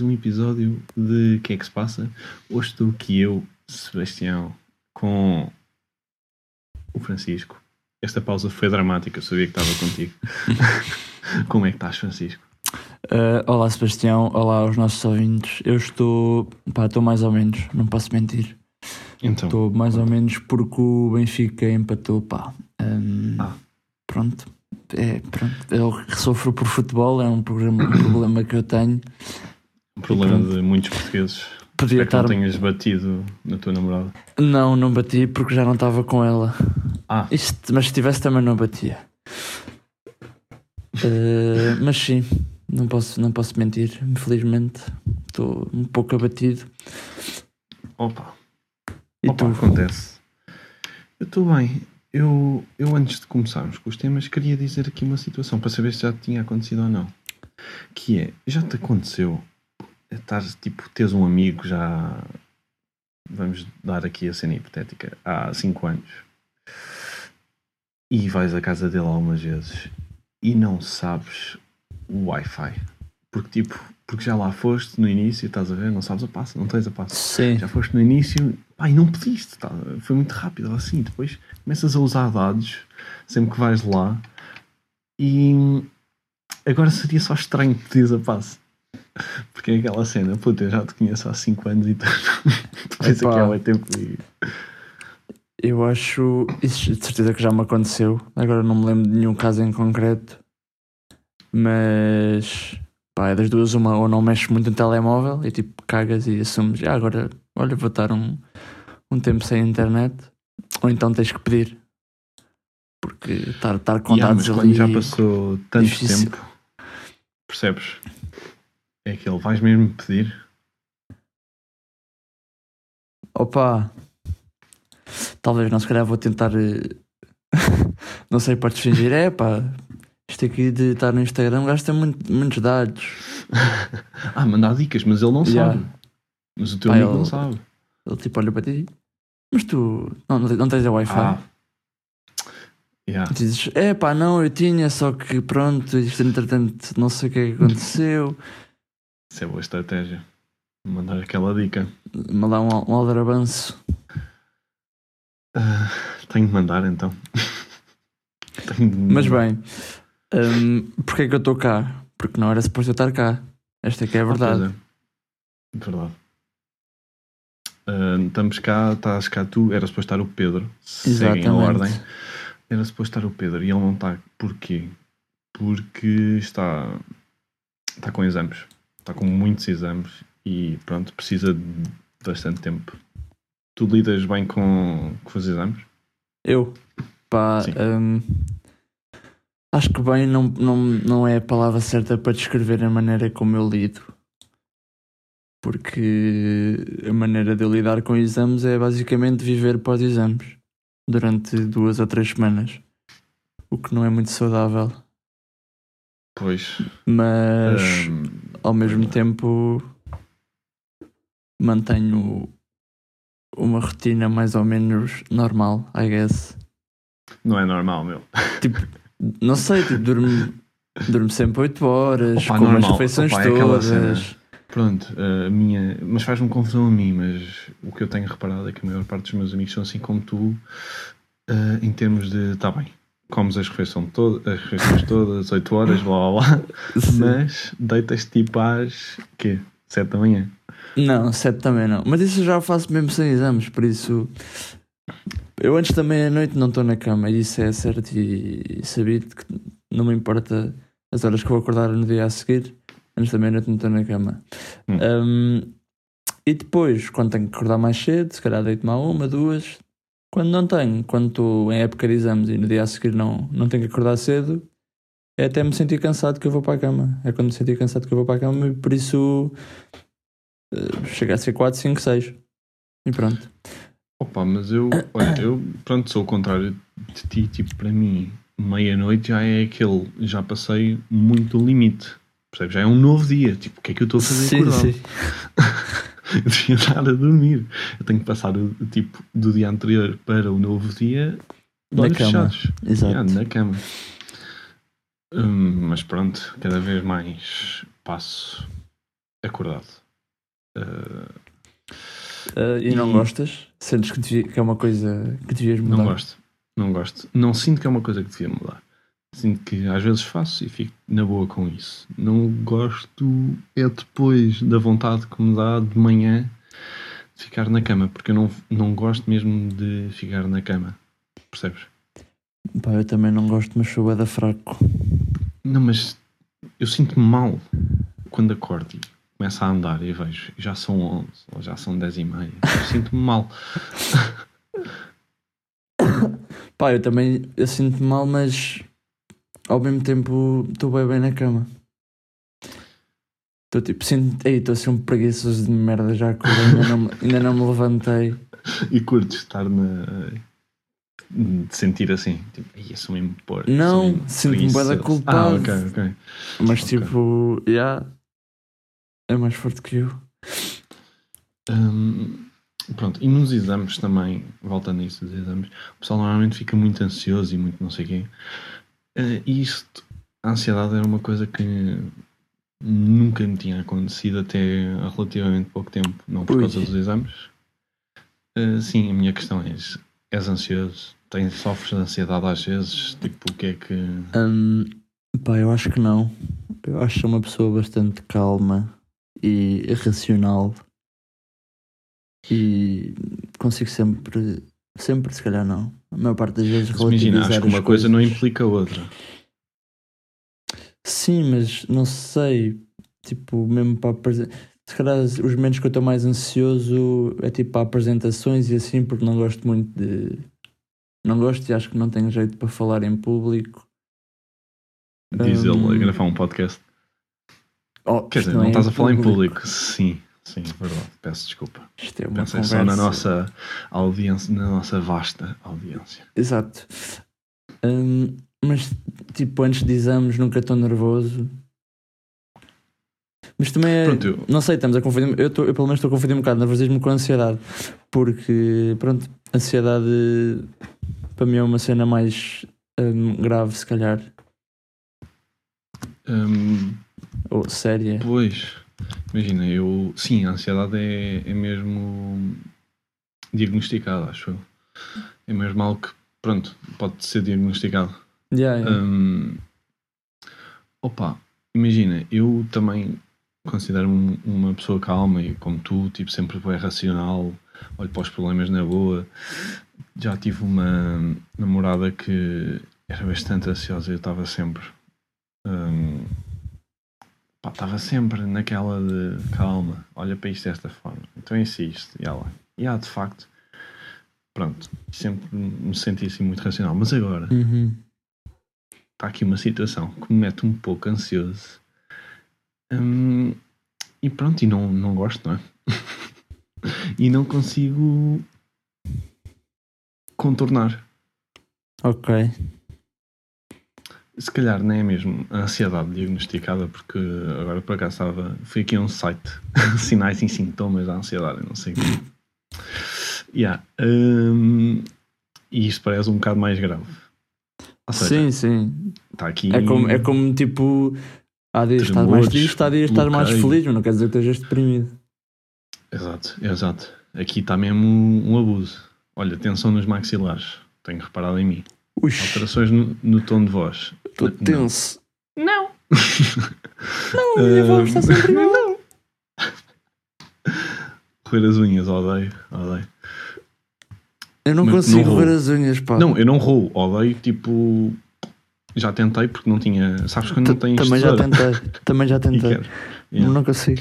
mais um episódio de O que é que se passa? Hoje estou aqui eu, Sebastião, com o Francisco. Esta pausa foi dramática, eu sabia que estava contigo. Como é que estás, Francisco? Uh, olá Sebastião, olá aos nossos ouvintes. Eu estou, pá, estou mais ou menos, não posso mentir. Então, Estou mais ou menos porque o Benfica empatou, pá. Um, Ah. Pronto. É, pronto. Eu sofro por futebol, é um, programa, um problema que eu tenho. Um problema de muitos portugueses. Podia Espero que não estar. tenhas batido na tua namorada. Não, não bati porque já não estava com ela. Ah, Isto- mas se tivesse também não batia. Uh, mas sim, não posso, não posso mentir. Infelizmente, estou um pouco abatido. opa, E opa, tu? acontece. Eu estou bem. Eu, eu, antes de começarmos com os temas, queria dizer aqui uma situação para saber se já tinha acontecido ou não. Que é, já te aconteceu estar, tipo, teres um amigo já, vamos dar aqui a cena hipotética, há 5 anos e vais à casa dele algumas vezes e não sabes o Wi-Fi. Porque, tipo, porque já lá foste no início, estás a ver, não sabes a passa, não tens a passa. Sim. Já foste no início, pá, e não pediste, tá? foi muito rápido assim. Depois começas a usar dados sempre que vais lá e agora seria só estranho pedir a passe. Porque é aquela cena, puta, eu já te conheço há 5 anos e tu depois Epá. aqui há muito tempo e Eu acho, isso de certeza que já me aconteceu. Agora não me lembro de nenhum caso em concreto, mas pá, é das duas, uma ou não mexes muito no telemóvel e tipo cagas e assumes, ah, agora olha, vou estar um, um tempo sem internet, ou então tens que pedir. Porque estar, estar com Yeah, dados ali. já passou tanto difícil. tempo, percebes? É aquele, vais mesmo pedir? Opa, talvez não, se calhar vou tentar. eh, não sei, podes fingir, é pá, isto aqui de estar no Instagram gasta muito, muitos dados. ah, mandar dicas, mas ele não Yeah. sabe. Mas o teu Pá, amigo ele- não sabe. Ele tipo olha para ti, mas tu não, não tens a Wi-Fi? Ah. Yeah. Dizes, é pá, não, eu tinha, só que pronto, isto entretanto não sei o que é que aconteceu. Isso é boa estratégia. Mandar aquela dica. Mandar um, um aldrabanço. Ah, tenho de mandar então. Tenho de Mas mandar. bem, hum, porque é que eu estou cá? Porque não era suposto eu estar cá. Esta é que é a Ah, pois verdade. é. Verdade. Ah, estamos cá, estás cá tu, era suposto estar o Pedro. Seguem a ordem. Era suposto estar o Pedro e ele não está. Porquê? Porque está, está com exames. Está com muitos exames e pronto, precisa de bastante tempo. Tu lidas bem com, com os exames? Eu, pá, hum, acho que bem não, não, não é a palavra certa para descrever a maneira como eu lido. Porque a maneira de eu lidar com exames é basicamente viver pós exames durante duas ou três semanas. O que não é muito saudável. Pois. Mas hum, ao mesmo tempo mantenho uma rotina mais ou menos normal, I guess. não é normal, meu. Não sei, tipo, durmo, durmo sempre 8 horas, Opa, como as normal. refeições Opa, é todas. Pronto, a minha. Mas faz-me confusão a mim, mas o que eu tenho reparado é que a maior parte dos meus amigos são assim como tu, ah, em termos de. Tá bem, comes as refeições, to as refeições todas, 8 horas, blá blá blá, Sim. mas deitas tipo às. quê? 7 da manhã. Não, 7 também não. Mas isso eu já faço mesmo sem exames, por isso. Eu antes da meia-noite não estou na cama, e isso é certo e sabido que não me importa as horas que vou acordar no dia a seguir. Antes da meia-noite não estou na cama. Hum. Um, e depois, quando tenho que acordar mais cedo, se calhar deito-me à uma, duas. Quando não tenho, quando estou em época de exames e no dia a seguir não, não tenho que acordar cedo, é até me sentir cansado que eu vou para a cama. É quando me sentir cansado que eu vou para a cama e por isso eh, chega a ser 4, 5, 6. E pronto. Opa, mas eu. Olha, eu, pronto, sou o contrário de ti, tipo, para mim, meia-noite já é aquele. Já passei muito o limite. Percebes? Já é um novo dia. Tipo, o que é que eu estou a fazer Sim, acordado? sim. Eu devia estar a dormir. Eu tenho que passar o tipo do dia anterior para o novo dia Na cama. fechados. Exato. Yeah, na cama. Hum, mas pronto, cada vez mais passo acordado. Uh, Uh, e não E- gostas? Sentes que, devia- que é uma coisa que devias mudar? não gosto. Não gosto. Não sinto que é uma coisa que devia mudar. Sinto que às vezes faço e fico na boa com isso. Não gosto é depois da vontade que me dá de manhã de ficar na cama, porque eu não, não gosto mesmo de ficar na cama. Percebes? Pá, eu também não gosto, mas sou da fraco. Não, mas eu sinto-me mal quando acordo e começo a andar e vejo já são 11 ou já são 10 e meia. Eu sinto-me mal. Pá, eu também eu sinto mal, mas ao mesmo tempo estou bem bem na cama. Estou tipo, sinto, ei, estou a ser um preguiçoso de merda, já ainda não, ainda não me levantei. E curto estar na. de sentir assim, tipo, "Ai, eu sou mesmo porco. Não, sinto-me bué da preguiçoso." culpado. Ah, ok, ok. Mas Ok. tipo, já é mais forte que eu. Hum, pronto, e nos exames também, voltando a isso dos exames, o pessoal normalmente fica muito ansioso e muito não sei o quê. Eh, E isto, a ansiedade era uma coisa que nunca me tinha acontecido até há relativamente pouco tempo, não por Ui. causa dos exames. Eh, sim, a minha questão é: és ansioso? Tens, sofres de ansiedade às vezes? Tipo, o que é que. Hum, pá, eu acho que não. Eu acho que sou uma pessoa bastante calma e racional. E consigo sempre, sempre, se calhar não. A maior parte das vezes imagina, acho que uma as coisa não coisas. implica a outra. Sim, mas não sei. Tipo, mesmo para apresentar. Se calhar os momentos que eu estou mais ansioso é tipo para apresentações e assim, porque não gosto muito de. Não gosto e acho que não tenho jeito para falar em público. Diz ele a gravar um podcast. Oh, Quer dizer, não é estás a falar em público. Sim, sim, verdade. Peço desculpa. Isto é uma Pensei conversa. só na nossa audiência, na nossa vasta audiência. Exato. Hum, mas, tipo, antes de exames nunca estou nervoso. Mas também é. Pronto, eu- Não sei, estamos a confundir. Eu, tô- eu pelo menos estou a confundir um bocado nervosismo com ansiedade. Porque, pronto, ansiedade para mim é uma cena mais hum, grave, se calhar. Hum, Ou séria. pois, imagina, eu. Sim, a ansiedade é, é mesmo diagnosticada, acho eu. É mesmo algo que, pronto, pode ser diagnosticado. Yeah, yeah. Hum, opa, imagina, eu também considero-me uma pessoa calma e como tu, tipo, sempre bem racional, olho para os problemas na boa. Já tive uma namorada que era bastante ansiosa e eu estava sempre. hum, pá, estava sempre naquela de calma, olha para isto desta forma, então é isso, isto, e ela, e há de facto, pronto, sempre me senti assim muito racional, mas agora Uhum. está aqui uma situação que me mete um pouco ansioso. Hum, e pronto, e não, não gosto, não é? e não consigo contornar. Ok. Se calhar nem é mesmo a ansiedade diagnosticada, porque agora por acaso estava. Fui aqui a um site, sinais e sintomas da ansiedade, não sei o quê. Yeah. hum, e isto parece um bocado mais grave. Ou seja, Sim, sim. está aqui. É como, é como tipo. Há dias estás mais triste, há dias estás mais feliz, mas não quer dizer que estejas deprimido. Exato, exato. Aqui está mesmo um, um abuso. Olha, tensão nos maxilares. Tenho reparado em mim. Ui, Alterações no, no tom de voz. Estou tenso. Não. Não, minha voz está sempre igual. Não. Roer as unhas, odeio, odeio. Eu não Mas consigo não roer as unhas, pá. Não, eu não roo, odeio, tipo... Já tentei porque não tinha... Sabes quando não T- tens Também já tentei. Também já tentei. Não consigo.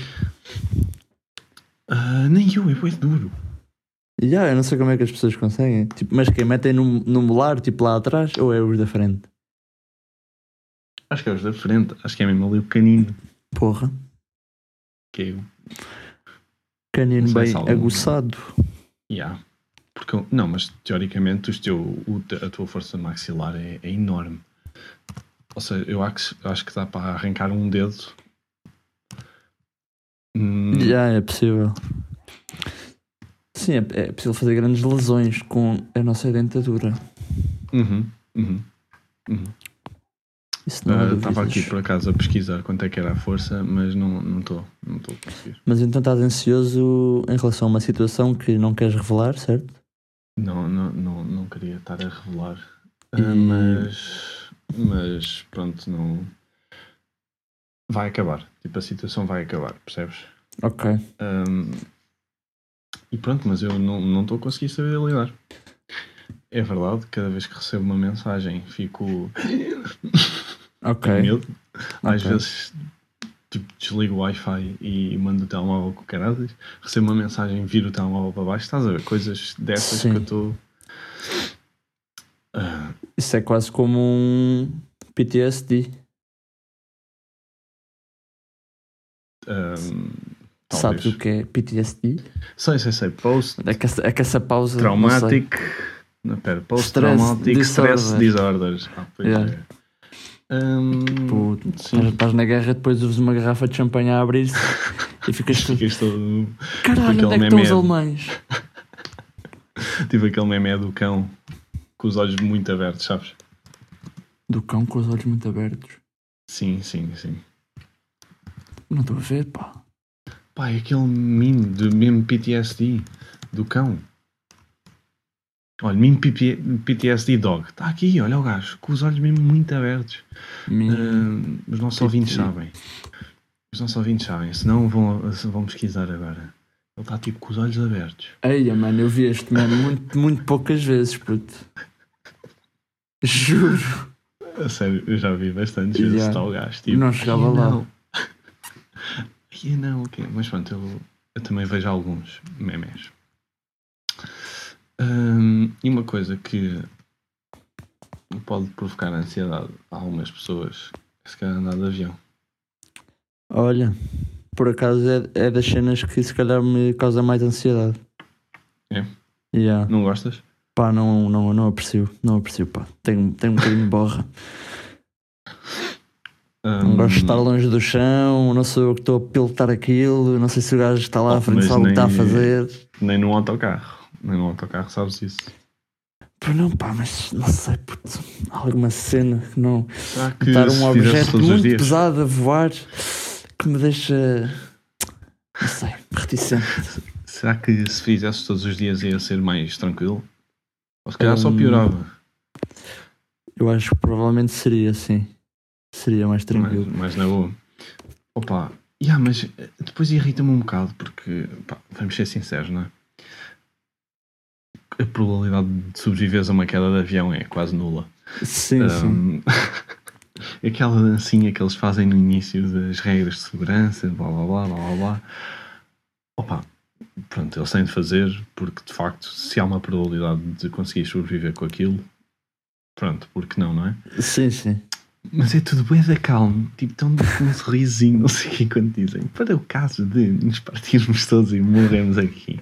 Ah, nem eu, é bué duro. Já, eu não sei como é que as pessoas conseguem. Tipo, mas quem metem no, no molar, tipo lá atrás, ou é os da frente? Acho que é os da frente. Acho que é mesmo ali o canino. Porra. Que é o... Canino Não sei bem se algum- aguçado. Yeah. Porque, não, mas teoricamente os teu, o a tua força maxilar é, é enorme. Ou seja, eu acho, acho que dá para arrancar um dedo. Hum, Já, é possível. Sim, é, é possível fazer grandes lesões com a nossa dentadura. uhum, uhum, uhum. Isso não há Ah. Estava aqui por acaso a pesquisar quanto é que era a força, mas não não estou. estou a conseguir. Mas então estás ansioso em relação a uma situação que não queres revelar, certo? Não, não, não, não queria estar a revelar. E- Ah, mas, mas pronto, não. Vai acabar. Tipo, a situação vai acabar, percebes? Ok. Ahm, e pronto, mas eu não não estou a conseguir saber lidar. É verdade, cada vez que recebo uma mensagem fico Ok. com medo. Às vezes tipo, desligo o Wi-Fi e mando o telemóvel com caradas. Recebo uma mensagem, viro o telemóvel para baixo. Estás a ver? Coisas dessas Sim. que eu estou. Ah, Isso é quase como um PTSD. ahm, Sabes o que é PTSD? Sei, sei, sei. Post É que essa, é que essa pausa. traumatic. Não, pera, post-traumatic stress disorder. disorders. Ah, pois Yeah. é. Ahm, Tipo, sim. estás, na guerra, depois ouves uma garrafa de champanhe a abrir-se e ficas. Ficas todo. Caralho, aquele onde é que estão os alemães? Tipo aquele meme do cão com os olhos muito abertos, sabes? Do cão com os olhos muito abertos. Sim, sim, sim. Não estou a ver, pá. Pá, é aquele meme do meme PTSD do cão. Olha, meme PP PTSD dog. Está aqui, olha o gajo, com os olhos mesmo muito abertos. Ah, os nossos ouvintes sabem. Os nossos ouvintes sabem, senão vão, vão pesquisar agora. Ele está tipo com os olhos abertos. Eia, mano, eu vi este meme muito, muito poucas vezes, puto. Juro. A sério, eu já vi bastantes vezes Yeah. o gajo. Tipo, Não chegava "Ai, lá." Não. Ai, não, ok. Mas pronto, eu, eu também vejo alguns memes. Hum, e uma coisa que pode provocar ansiedade a algumas pessoas é se calhar andar de avião. Olha, por acaso é, é das cenas que se calhar me causa mais ansiedade. É? Yeah. Não gostas? Pá, não, não, não aprecio, não aprecio, pá. Tenho, tenho um bocadinho de borra. Não Hum, gosto de estar longe do chão, não sou eu que estou a pilotar aquilo, não sei se o gajo está lá à frente sabe o que está a fazer. Nem no autocarro. Nem no autocarro sabes isso. Pá, não, pá, mas não sei, puto, alguma cena que não. Será que Estar um objeto muito pesado a voar que me deixa. Não sei, reticente. Será que se fizesse todos os dias ia ser mais tranquilo? Ou se calhar só Hum, piorava. Eu acho que provavelmente seria assim. Seria mais mais, tranquilo. mais na boa. Opa, yeah, mas eh, depois irrita-me um bocado porque, pá, vamos ser sinceros, não é? A probabilidade de sobreviveres a uma queda de avião é quase nula. Sim, sim. Um, aquela dancinha que eles fazem no início das regras de segurança, blá blá blá blá blá. Opa, pronto, eles têm de fazer porque de facto, se há uma probabilidade de conseguir sobreviver com aquilo, pronto, porque não, não é? Sim, sim. Mas é tudo bué da calmo, tipo, tão com um sorrisinho, não sei o que quando dizem. Para o caso de nos partirmos todos e morrermos aqui,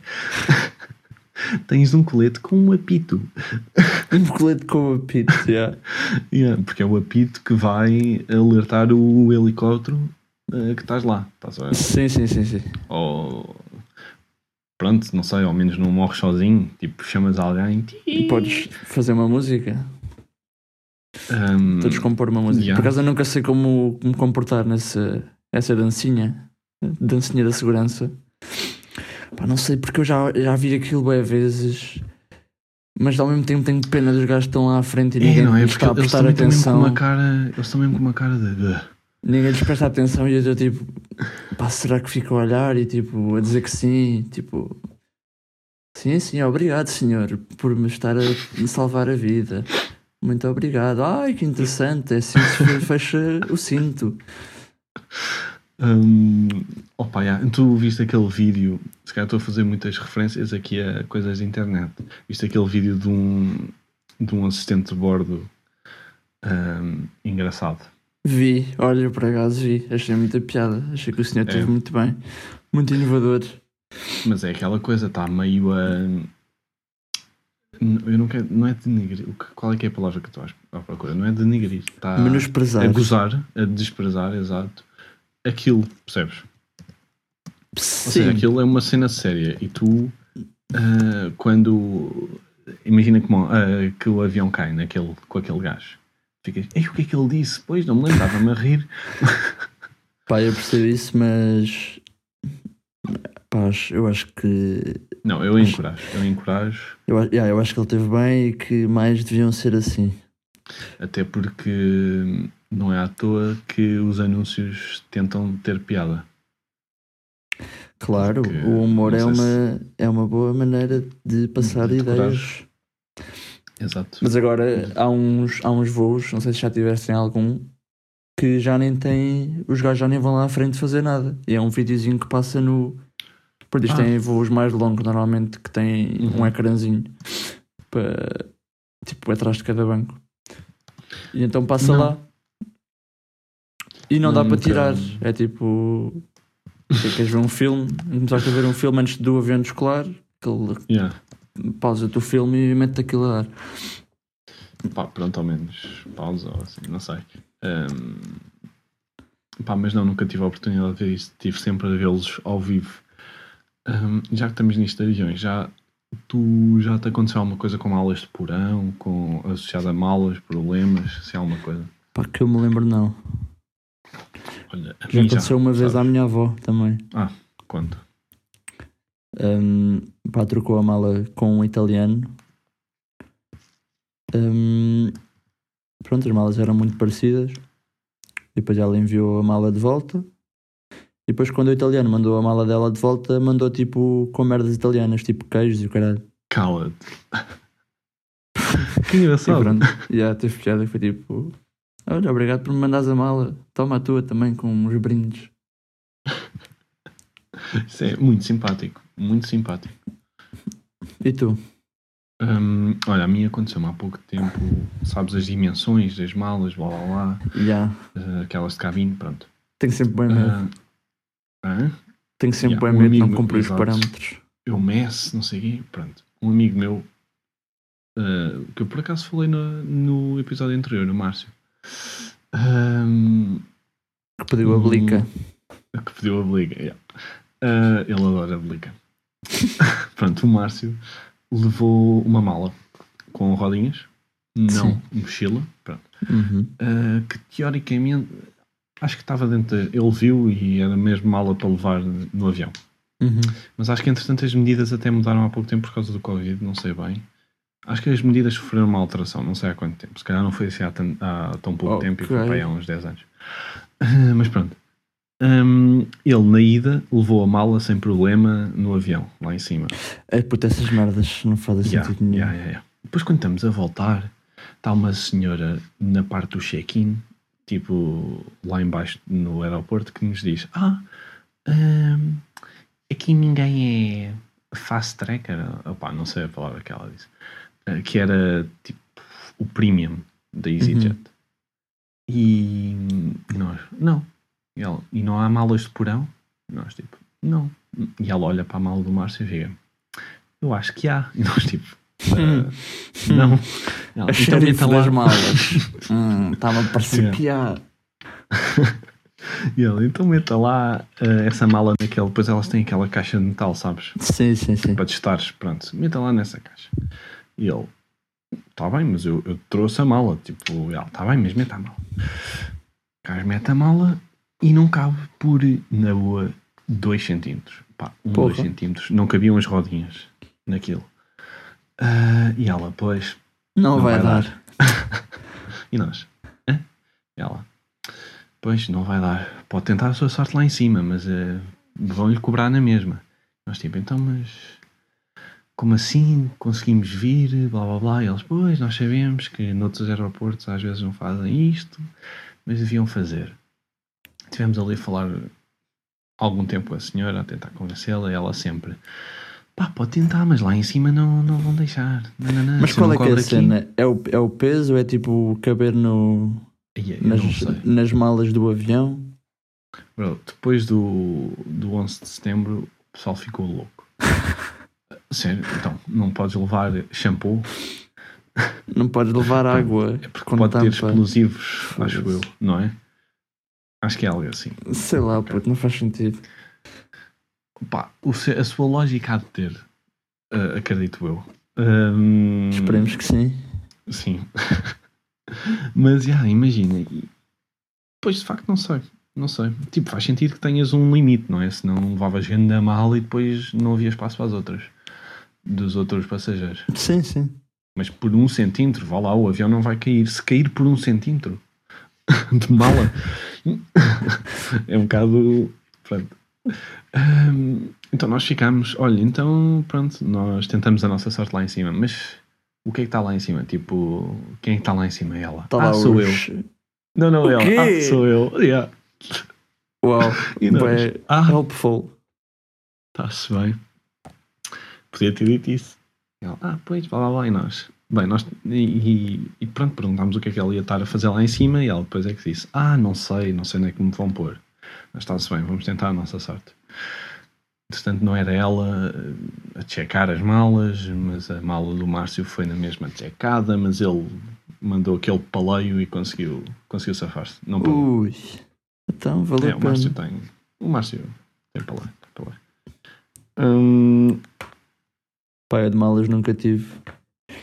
tens um colete com um apito. Um colete com o apito, já. Yeah, porque é o apito que vai alertar o helicóptero eh, que estás lá. Estás a ver? Sim, sim, sim, sim. Ou pronto, não sei, ao menos não morres sozinho. Tipo, chamas alguém. E podes fazer uma música. Um, Todos compor uma música. yeah. Por acaso eu nunca sei como me comportar nessa essa dancinha. Dancinha da segurança. Pá, não sei, porque eu já, já vi aquilo bem vezes. Mas ao mesmo tempo tenho pena dos gajos que estão lá à frente e é, ninguém não é? lhes Porque está a eles prestar mesmo com atenção. uma cara. Eles estão mesmo com uma cara de. Ninguém lhes presta atenção e eu estou tipo, pá, será que fico a olhar e tipo, a dizer que sim, tipo, sim, sim, obrigado senhor por me estar a me salvar a vida. Muito obrigado. Ai, que interessante, é assim que se fecha o cinto. Um, opa, yeah. Tu viste aquele vídeo, se calhar estou a fazer muitas referências aqui a coisas de internet. Viste aquele vídeo de um, de um assistente de bordo um, engraçado. Vi, olha, por acaso vi, achei muita piada, achei que o senhor É. esteve muito bem, muito inovador. Mas é aquela coisa, está meio a. Eu não quero. Não é denigrir. Qual é que é a palavra que estou à procura? Não é denigrir. Está a gozar, a desprezar, exato. Aquilo, percebes? Ou Sim, seja, aquilo é uma cena séria e tu, ah, quando. Imagina como, ah, que o avião cai naquele, com aquele gajo. Ficas, ei, o que é que ele disse? Pois, não me lembro, estava-me a rir. pá, eu percebo isso, mas Rapaz, eu acho que. Não, eu Acho- encorajo. Eu encorajo, Eu, yeah, eu acho que ele teve bem e que mais deviam ser assim. até porque não é à toa que os anúncios tentam ter piada. Claro, Porque, o humor é uma, é uma boa maneira de passar De ideias. Exato. Mas agora há uns, há uns voos, não sei se já tivessem algum, que já nem têm. Os gajos já nem vão lá à frente fazer nada. E é um videozinho que passa no. Por isto Ah. tem voos mais longos normalmente que têm Uhum. um ecrãzinho para tipo atrás de cada banco. E então passa Não. lá. E não, dá para tirar. É tipo. Queres ver um filme? Começaste a ver um filme antes do avião descolar, aquele Yeah. pausa-te o filme e mete aquilo a dar. Pá, pronto, ao menos pausa ou assim, não sei. Ahm, pá, mas não, nunca tive a oportunidade de ver isso. Tive sempre a vê-los ao vivo. Ahm, já que estamos nisto de aviões, já, tu já te aconteceu alguma coisa com malas de porão, com, associada a malas, problemas, se há alguma coisa? Pá, que eu me lembro, não. Olha, Já aconteceu uma vez à sabes? minha avó também. Quando? Um, pá, trocou a mala com um italiano. Um, pronto, as malas eram muito parecidas. Depois ela enviou a mala de volta. E depois, quando o italiano mandou a mala dela de volta, mandou tipo com merdas italianas, tipo queijos e o caralho. Cala-te. que E engraçado. pronto, e yeah, teve piada que foi tipo: Olha, obrigado por me mandares a mala. Toma a tua também com uns brindes. Isso é muito simpático. Muito simpático. E tu? Hum, olha, a mim aconteceu-me há pouco tempo, sabes, as dimensões das malas, blá blá blá, Já. eh, aquelas de cabine, pronto. Tenho sempre bem medo. Hã? Tenho sempre yeah, bem um medo de não cumprir os parâmetros. eu meço, não sei o quê, pronto. Um amigo meu, ah, que eu por acaso falei no, no episódio anterior, o Márcio, hum, Que pediu a blica. que pediu a blica. yeah. Ah, ele adora a blica. pronto, o Márcio levou uma mala com rodinhas, não Sim. mochila, pronto. Uhum. Uh, que teoricamente acho que estava dentro. da- Ele viu e era mesmo mala para levar no avião. Uhum. Mas acho que entretanto as medidas até mudaram há pouco tempo por causa do Covid, não sei bem. Acho que as medidas sofreram uma alteração, não sei há quanto tempo. Se calhar não foi assim há, tan- há tão pouco Ok. tempo e foi para aí há uns 10 anos. Mas pronto. Um, ele na ida levou a mala sem problema no avião, lá em cima. É puta, essas merdas não fazem Yeah, sentido nenhum. yeah, yeah. Depois, quando estamos a voltar, está uma senhora na parte do check-in, tipo lá embaixo no aeroporto, que nos diz: Ah, hum, aqui ninguém é fast tracker. Opá, não sei a palavra que ela disse. Eh, que era tipo o premium da EasyJet. E nós, não. E, ela, e não há malas de porão? E nós, tipo, não. E ela olha para a mala do Márcio e fica: Eu acho que há. E nós, tipo, "Ah, não. Ela, A "Então meta lá." das malas. Hum, Estava a parecer Yeah. piar. E ele, então meta lá eh, essa mala naquele. Depois elas têm aquela caixa de metal, sabes? Sim, sim, sim. Para testares. Pronto, meta lá nessa caixa. E ele, está bem, mas eu, eu trouxe a mala. Tipo, ele, está bem, mas meta a mala. O gajo mete a mala e não cabe por, na boa, 2 centímetros. Pá, 1, Porra. 2 centímetros. Não cabiam as rodinhas naquilo. Ah, e ela, pois, Não, Não vai, vai dar. E nós? Hã? E ela? Pois, não vai dar. Pode tentar a sua sorte lá em cima, mas eh, vão-lhe cobrar na mesma. Nós tipo, então, mas como assim? Conseguimos vir? Blá blá blá. E eles, pois, nós sabemos que noutros aeroportos às vezes não fazem isto, mas deviam fazer. Tivemos ali a falar algum tempo com a senhora, a tentar convencê-la, e ela sempre. Pá, pode tentar, mas lá em cima não, não vão deixar. Não, não, não. Mas qual é que é a cena? É o, é o peso ou é tipo caber no, nas, nas malas do avião? Bro, depois do, do 11 de setembro, o pessoal ficou louco. Sério, então, não podes levar shampoo, Não podes levar água é porque pode ter tampa. explosivos, acho eu, não é? Acho que é algo assim. Sei lá, puto, não faz sentido. Pá, a sua lógica há de ter, ah, acredito eu. Ahm, Esperemos que sim. Sim. Mas, já, imagina. Pois, de facto, não sei. Não sei. Tipo, faz sentido que tenhas um limite, não é? Senão levavas grande a mala e depois não havia espaço para as outras. Dos outros passageiros. Sim, sim. Mas por um centímetro, vá lá, o avião não vai cair. Se cair por um centímetro de mala, é um bocado. Pronto. Hum, então nós ficamos, olha, então pronto, nós tentamos a nossa sorte lá em cima, mas o que é que está lá em cima? Tipo, quem é que está lá em cima? Ela. Tá ah, lá sou os- eu. Não, não, O ela. quê? Ah, sou eu. Yeah. Uau, E nós, bué ah, helpful. está-se bem. Podia ter dito isso. Ela, ah, pois, blá blá blá, e nós. Bem, nós. E, e- e pronto, perguntámos o que é que ela ia estar a fazer lá em cima e ela depois é que disse: Ah, não sei, não sei onde é que me vão pôr. Mas está-se bem, vamos tentar a nossa sorte. Entretanto, não era ela a checar as malas, mas a mala do Márcio foi na mesma checada, mas ele mandou aquele paleio e conseguiu, conseguiu safar-se. Não pagou. Ui. Então, valeu É, o Márcio pena. tem. O Márcio tem para lá. Tem lá. Hum, Pai, eu de malas nunca tive.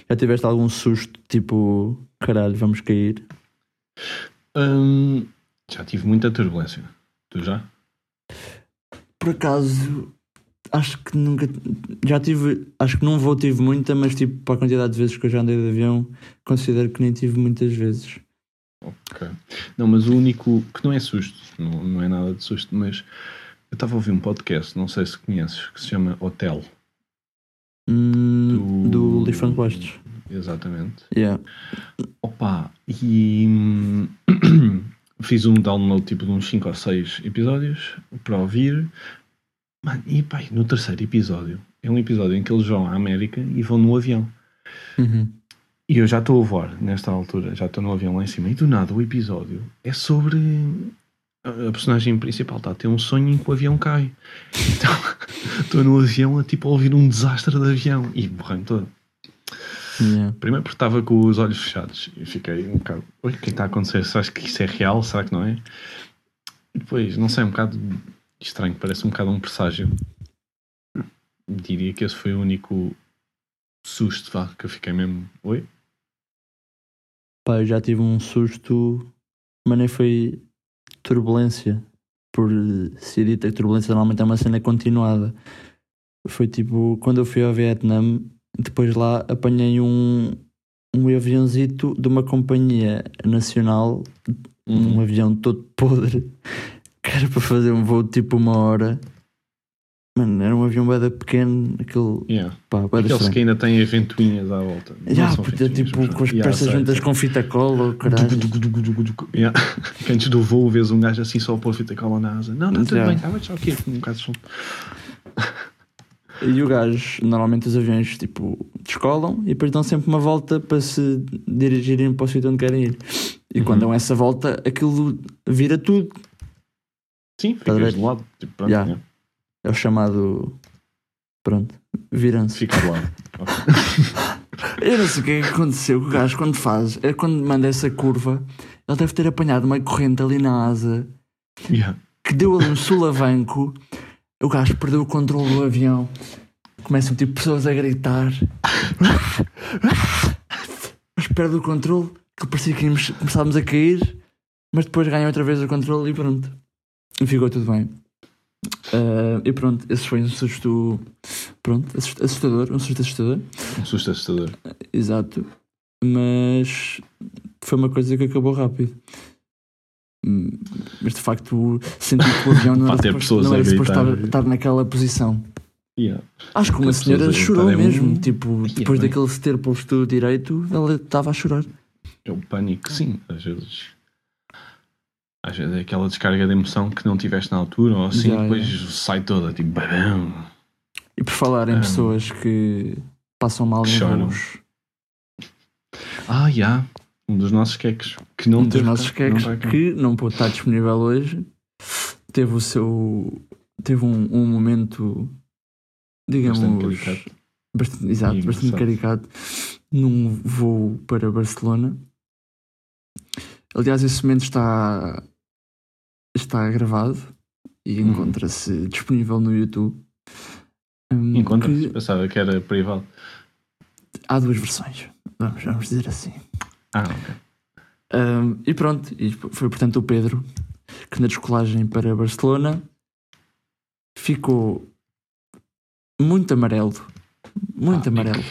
Já tiveste algum susto, tipo, caralho, vamos cair? hum, já tive muita turbulência. Tu já? Por acaso, acho que nunca. Já tive. Acho que num voo tive muita, mas tipo, para a quantidade de vezes que eu já andei de avião, considero que nem tive muitas vezes. Ok. Não, mas o único que não é susto, não, não é nada de susto, mas eu estava a ouvir um podcast, não sei se conheces, que se chama Hotel. Hum, do Leaf and Postos. Exatamente. Yeah. Opa, e hum, fiz um download tipo de uns 5 ou 6 episódios para ouvir. Mano, e pá, no terceiro episódio, é um episódio em que eles vão à América e vão no avião. Uhum. E eu já estou a voar nesta altura, já estou no avião lá em cima. E do nada o episódio é sobre a personagem principal está a ter um sonho em que o avião cai. Então estou no avião a tipo a ouvir um desastre de avião e borrei-me todo. Yeah. Primeiro porque estava com os olhos fechados e fiquei um bocado. Oi, o que é está a acontecer? Será que isto é real? Será que não é? E depois, não sei, um bocado estranho, parece um bocado um presságio. Diria que esse foi o único susto vá, que eu fiquei mesmo. Oi? Pá, eu já tive um susto, mas nem foi turbulência. Por ser dita que turbulência normalmente é uma cena continuada. Foi tipo, quando eu fui ao Vietnã, depois lá apanhei um, um aviãozito de uma companhia nacional, um avião todo podre, que era para fazer um voo tipo uma hora. Mano, era um avião bada pequeno, aquele. Yeah. Pá, Aqueles que ainda têm as ventoinhas à volta. Não Já, são porque é tipo com as Yeah, peças sei, juntas com fita cola, caralho. Yeah. Que antes do voo vês um gajo assim só pôr fita cola na asa. Não, está tudo Já. bem, estava só aqui um bocado de som. E o gajo, normalmente os aviões tipo descolam e depois dão sempre uma volta para se dirigirem para o sítio onde querem ir. E Uhum. quando dão essa volta, aquilo vira tudo. Sim, Estás a ver? ficas de lado. Tipo, pronto, Yeah. É o chamado. Pronto, viram-se. Fica. Ok. Eu não sei o que é que aconteceu o gajo quando faz. É quando manda essa curva, ele deve ter apanhado uma corrente ali na asa Yeah. que deu ali um sulavanco. O gajo perdeu o controle do avião. Começam tipo pessoas a gritar. Mas perde o controle, que parecia que íamos- começávamos a cair, mas depois ganha outra vez o controle e pronto. E ficou tudo bem. Ah, e pronto, esse foi um susto. Pronto, assust- assustador, um susto assustador. Um susto assustador. Exato. Mas foi uma coisa que acabou rápido. Hum, Mas de facto senti que o avião não Pá, era ter suposto, não era suposto estar, estar naquela posição. Yeah. Acho que uma senhora chorou é um- mesmo. Tipo, Ia depois bem. daquele se ter posto direito, ela estava a chorar. É o pânico, sim, às vezes. Às vezes é aquela descarga de emoção que não tiveste na altura, ou assim, Já, depois sai toda, tipo, badão. E por falar em Ah. pessoas que passam mal em Choram. voos, Ah, já. Um dos nossos queques. Que não um dos nossos cá, não queques cá. que não pôde estar disponível hoje, teve o seu. teve um, um momento, digamos. Bastante caricato. bastante- exato, E bastante caricato, num voo para Barcelona. Aliás, esse momento está, está gravado e Uhum. encontra-se disponível no YouTube. Hum, Encontra-se. que Pensava que era privado. há duas versões, vamos, vamos dizer assim. Ah, ok. Hum, e pronto, e foi portanto o Pedro que na descolagem para Barcelona ficou muito amarelo. Muito Ah, amarelo.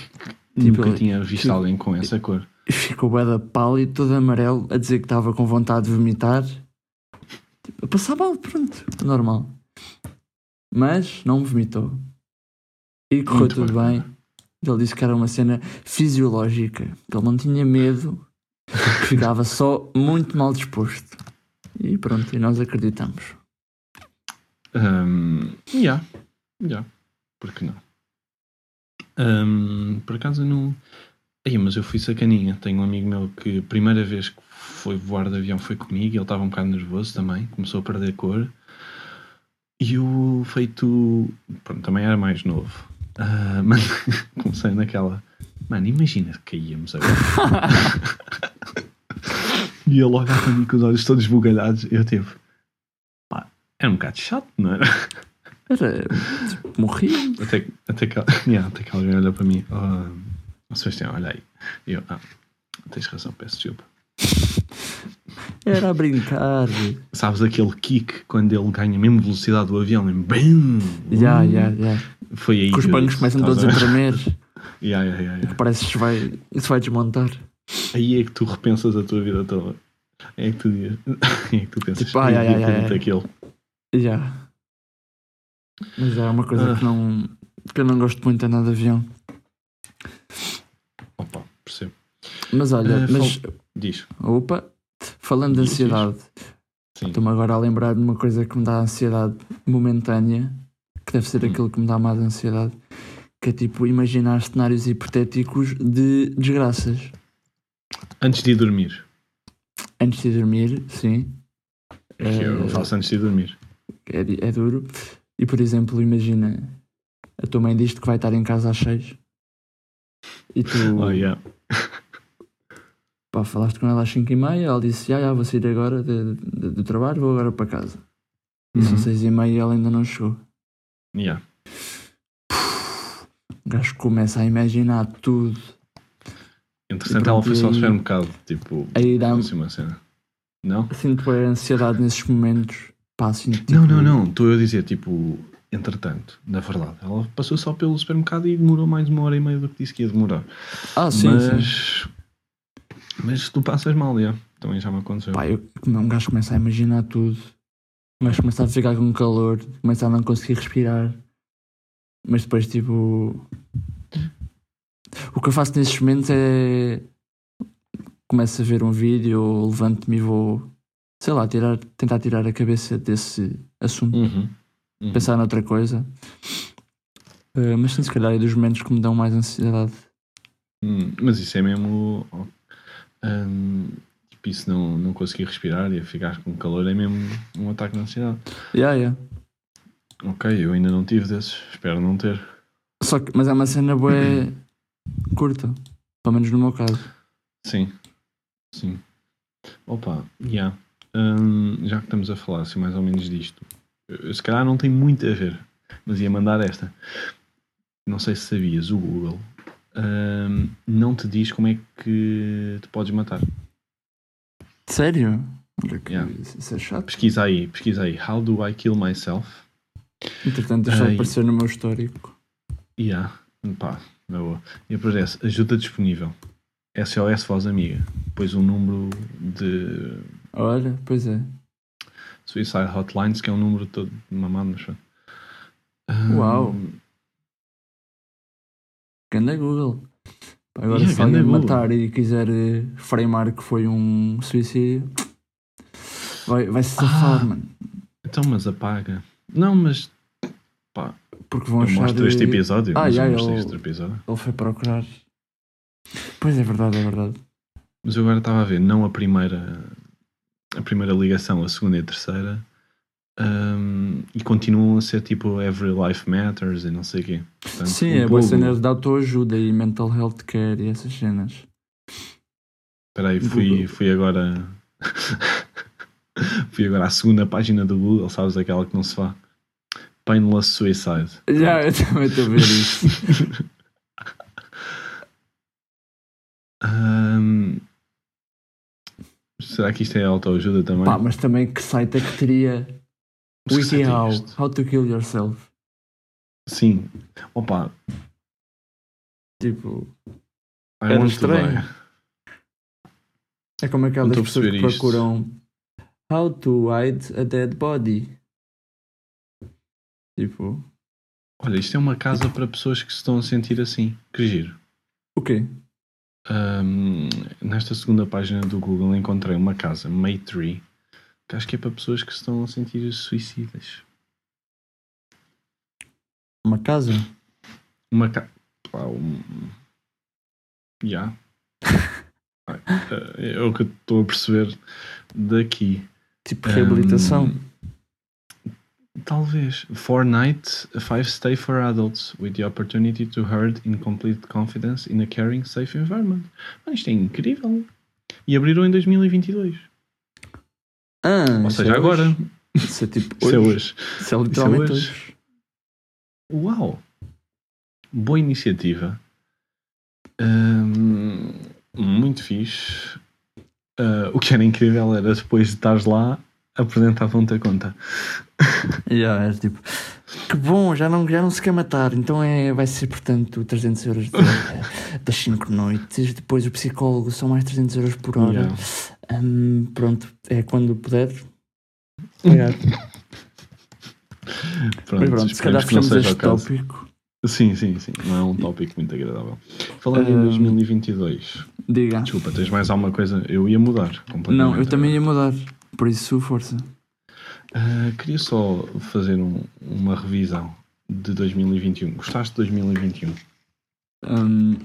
Nunca Tipo, tinha visto tipo- alguém com essa cor. Ficou bué pálido, todo amarelo, a dizer que estava com vontade de vomitar. Tipo, a passar mal, pronto, normal. Mas não vomitou. E correu Muito tudo bem. bem. Ele disse que era uma cena fisiológica, que ele não tinha medo, que ficava só muito mal disposto. E pronto, e nós acreditamos. Um, yeah. Yeah. Por que não? Um, por acaso eu não. Aí, mas eu fui sacaninha. Tenho um amigo meu que primeira vez que foi voar de avião foi comigo. Ele estava um bocado nervoso também. Começou a perder cor. E o feito. Pronto, também era mais novo. Ah, mas comecei naquela. Mano, imagina que caíamos agora. e ele olhava para mim com os olhos todos bugalhados. Eu tipo. Pá, era um bocado chato, não era? Era, tipo, morríamos. Até, que- até, que, yeah, até que alguém olha para mim, oh, Sebastião, olha aí. E eu, ah, tens razão, peço desculpa. Era a brincar. Sabes aquele kick quando ele ganha mesmo velocidade do avião, mesmo BAM! Já, já, já. Foi aí Que os bancos começam estás todos a tremer. Yeah, yeah, yeah, yeah. Parece que vai, isso vai desmontar. Aí é que tu repensas a tua vida toda. É que tu, é que tu pensas, Tipo, ai, "Eu ai, devia ai, ter ai, dito ai." aquilo. Já. Mas é uma coisa Ah. que não. que eu não gosto muito é nada de avião. Opa, percebo. Mas olha, Ah, mas. Diz, Opa, falando de Diz, diz. ansiedade, estou-me agora a lembrar de uma coisa que me dá ansiedade momentânea, que deve ser Hum. aquilo que me dá mais ansiedade, que é tipo imaginar cenários hipotéticos de desgraças. Antes de ir dormir. Antes de dormir, sim. É que eu Eh, faço antes de ir dormir. é, é duro. E por exemplo, imagina a tua mãe diz-te que vai estar em casa às seis e tu Oh, yeah. Pá, falaste com ela às cinco e meia, ela disse, já, já, vou sair agora do trabalho, vou agora para casa. E são Uhum. seis e meia e ela ainda não chegou. Yeah. O gajo começa a imaginar tudo. Entretanto, E ela foi só ao supermercado. Tipo, Aí dá-me, assim uma cena. Não? sinto a ansiedade nesses momentos. Pá, assim, tipo, Não, não, não. Estou eu a dizer, tipo, entretanto, na verdade, ela passou só pelo supermercado e demorou mais uma hora e meia do que disse que ia demorar. Ah, sim, sim. Mas, mas tu passas mal, já. Também já me aconteceu. Pá, eu, um gajo começa a imaginar tudo. Um gajo começa a ficar com calor, começa a não conseguir respirar. Mas depois, tipo. O que eu faço nesses momentos é. Começo a ver um vídeo ou levanto-me e vou. Sei lá, tirar, tentar tirar a cabeça desse assunto. Uhum. Uhum. Pensar noutra coisa. Eh, mas sim, se calhar é dos momentos que me dão mais ansiedade. Hum, mas isso é mesmo. Ó, hum, tipo, isso não, não conseguir respirar e ficar com calor é mesmo um ataque de ansiedade. Yeah, yeah. Ok, eu ainda não tive desses. Espero não ter. Só que, mas é uma cena boa curta. Pelo menos no meu caso. Sim, sim. Opa, yeah. Hum, já que estamos a falar assim mais ou menos disto, se calhar não tem muito a ver, mas ia mandar esta. Não sei se sabias, o Google hum, não te diz como é que te podes matar. Sério? Olha que Yeah. isso é chato. Pesquisa aí, pesquisa aí. How do I kill myself? Entretanto, deixa Ai. aparecer no meu histórico. Yeah. Pá, na boa. E aparece ajuda disponível. SOS voz amiga. Depois um número de Olha, pois é. Suicide Hotlines, que é um número todo mamado, mas pronto. Uau. Ganda Google. Pá, Agora, Yeah, se alguém matar e quiser eh, framar que foi um suicídio, vai, vai se safar, Ah. mano. Então, mas apaga. Não, mas Porque vão eu achar. mostro este eh, episódio. Ah, eu yeah, este episódio. Ele foi procurar. Pois é verdade, é verdade. Mas eu agora estava a ver, não a primeira, a primeira ligação, a segunda e a terceira. Hum, e continuam a ser tipo Every Life Matters e não sei o quê. Portanto, Sim, um é boa pouco- cena de autoajuda e mental health care e essas cenas. Espera aí, fui, Google. fui agora. fui agora à segunda página do Google, sabes aquela que não se vá? Painless Suicide. Já, eu também estou a ver isso. Ahm, Será que isto é autoajuda também? Pá, mas também que site é que teria É WikiHow, este? How to Kill Yourself? Sim. Opa, Tipo, I Era want to estranho. é como aquelas pessoas que isto. procuram How to hide a dead body. Tipo, Olha, isto é uma casa para pessoas que se estão a sentir assim. Que giro. o quê? Ahm, nesta segunda página do Google encontrei uma casa, Maytree, que acho que é para pessoas que se estão a sentir suicidas. Uma casa? Uma casa. Um... Já. Ah, É o que eu estou a perceber daqui. Tipo reabilitação? Ahm, talvez. Four night, five stay for adults, with the opportunity to herd in complete confidence in a caring, safe environment. Ah, isto é incrível. E abriram em 2022. Ah, Ou isso seja, é agora. hoje. Isso é tipo Isso é hoje. hoje. Isso é literalmente hoje. hoje. Uau! Boa iniciativa. Muito fixe. Ah, o que era incrível era depois de estares lá, apresentavam-te a conta. Yeah, era tipo, que bom, já não, já não se quer matar, então é, vai ser, portanto, 300 euros de- das 5 noites. Depois o psicólogo são mais 300 euros por hora. Yeah. Hum, pronto, é quando puder. Pagar. Pronto, pronto, se calhar esperemos que não fechamos seja este o caso. tópico. Sim, sim, sim. Não é um tópico muito agradável. Falando em Ahm, 2022, Diga. desculpa, tens mais alguma coisa? Eu ia mudar completamente. Não, eu também ia mudar. Por isso, força. Ah, queria só fazer um- uma revisão de 2021. Gostaste de 2021? Hum,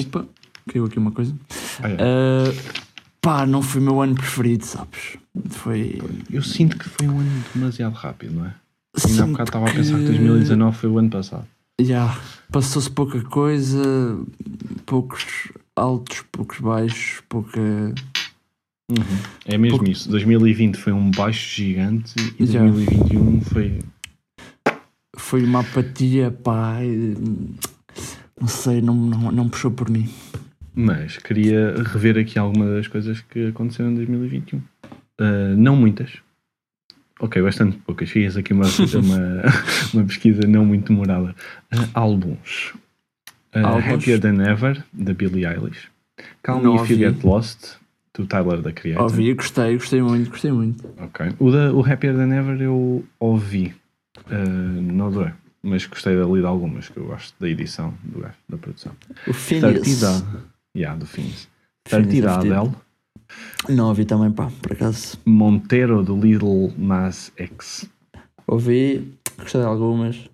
opa, caiu aqui uma coisa. Ah, é. Ah, pá, não foi o meu ano preferido, sabes? Foi. Eu sinto que foi um ano demasiado rápido, não é? Ainda há Sinto bocado estava a pensar que 2019 foi o ano passado. Já, passou-se pouca coisa, poucos altos, poucos baixos, pouca. É mesmo Pouco- isso. 2020 foi um baixo gigante e Já. 2021 foi. Foi uma apatia, pá. e, Não sei, não, não, não puxou por mim. Mas queria rever aqui algumas das coisas que aconteceram em 2021. Ah, não muitas. Ok, bastante poucas. Fiz aqui uma, uma, uma pesquisa não muito demorada. Ah, álbuns. Ah, Álbuns? Happier Than Ever, da Billie Eilish. Call Não Me If You. Get Lost, do Tyler, da Creator. Ouvi, gostei, gostei muito, gostei muito. Ok. O, da, o Happier Than Ever eu ouvi. Ah, não adorei. Mas gostei de algumas, que eu gosto da edição do gajo, da produção. O Phineas. Yeah, do Fins. Phineas Tartida é. Não ouvi também, pá, por acaso. Monteiro do Little Nas X. Ouvi, gostei de algumas.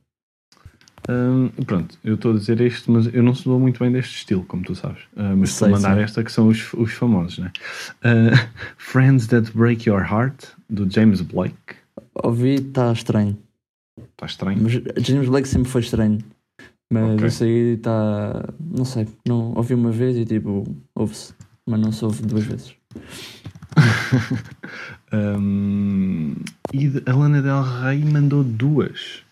Hum, pronto, eu estou a dizer isto, mas eu não sou muito bem deste estilo, como tu sabes. Ah, mas estou a mandar sei. esta que são os, os famosos, né? Ah, Friends That Break Your Heart, do James Blake. Ouvi, está estranho. Está estranho. Mas James Blake sempre foi estranho. Mas Ok. isso aí está. Não sei, não, ouvi uma vez e tipo, ouve-se. Mas não se ouve duas vezes. Hum, e a Lana Del Rey mandou duas.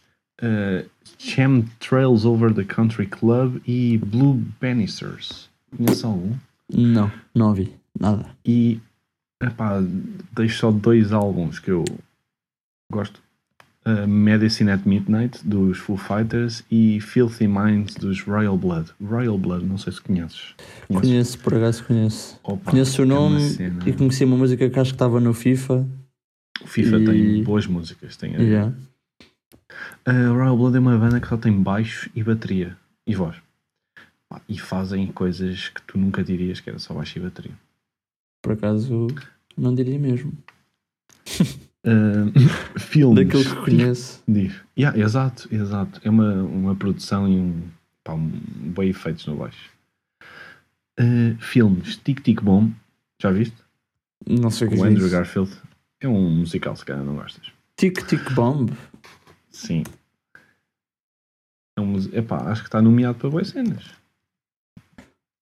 Uh, Cham Trails Over the Country Club e Blue Bannisters. Conhece algum? Não, não ouvi. Nada. E epá, deixo só dois álbuns que eu gosto. Uh, Medicine at Midnight dos Foo Fighters e Filthy Minds dos Royal Blood. Royal Blood, não sei se conheces. Conheces? Conheço, por acaso conheço. Opa, Conheço o é nome cena. e conheci uma música que acho que estava no FIFA. O FIFA e- tem boas músicas. Tem Yeah. A Royal Blood é uma banda que só tem baixo e bateria e voz. E fazem coisas que tu nunca dirias que era só baixo e bateria. Por acaso, não diria mesmo. Filmes. Daquilo que conheço. Diz. Yeah, exato, exato. É uma, uma produção e um, pá, um bem efeitos no baixo. Ah, filmes. Tic Tic Boom. Já viste? Não sei o que é Andrew isso. Garfield. É um musical, se calhar não gostas. Tic Tic Bomb. Sim. É um, epá, acho que está nomeado para boas cenas.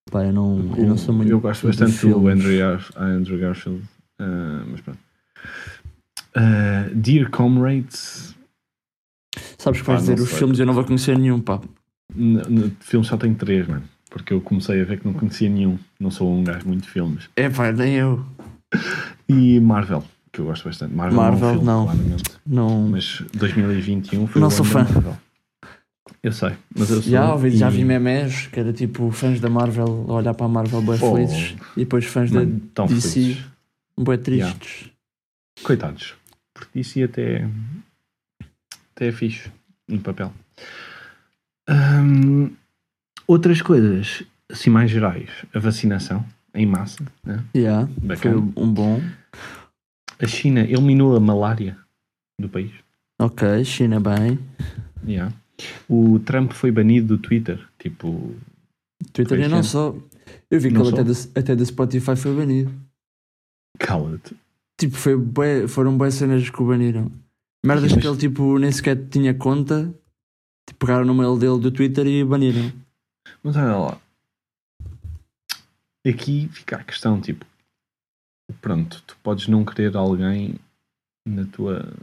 Pá, eu não, eu não sou muito. Eu gosto bastante do. Andrew, Andrew Garfield. ah, mas pronto. Ah, Dear Comrades. Sabes que vais dizer não os sei. filmes eu não vou conhecer nenhum, pá. No, no filme só tem três, mano. Porque eu comecei a ver que não conhecia nenhum. Não sou um gajo muito de filmes. É pá, nem eu. E Marvel, que eu gosto bastante. Marvel, Marvel, é um filme, não. Não. Mas 2021 foi Não o sou fã. Marvel. Eu sei, mas eu sou. Já, ouvi, já vi memes que era tipo fãs da Marvel a olhar para a Marvel bem Oh. felizes e depois fãs Mano, da DC felizes. bem tristes. Coitados. Porque isso até, até é fixe no papel. Hum, outras coisas, assim mais gerais. A vacinação em massa. né? Yeah, foi Bacana. um bom. A China eliminou a malária do país. Ok, China bem. Yeah. O Trump foi banido do Twitter. Tipo, Twitter Foi e não só. Eu vi que Não ele até da, até da Spotify foi banido. cala-te. Tipo, foi bué- foram boas cenas que o baniram. Merdas Sim, que mas- ele tipo nem sequer tinha conta. Tipo, pegaram no mail dele do Twitter e baniram. Mas olha lá. Aqui fica a questão, tipo, pronto, tu podes não querer alguém na tua.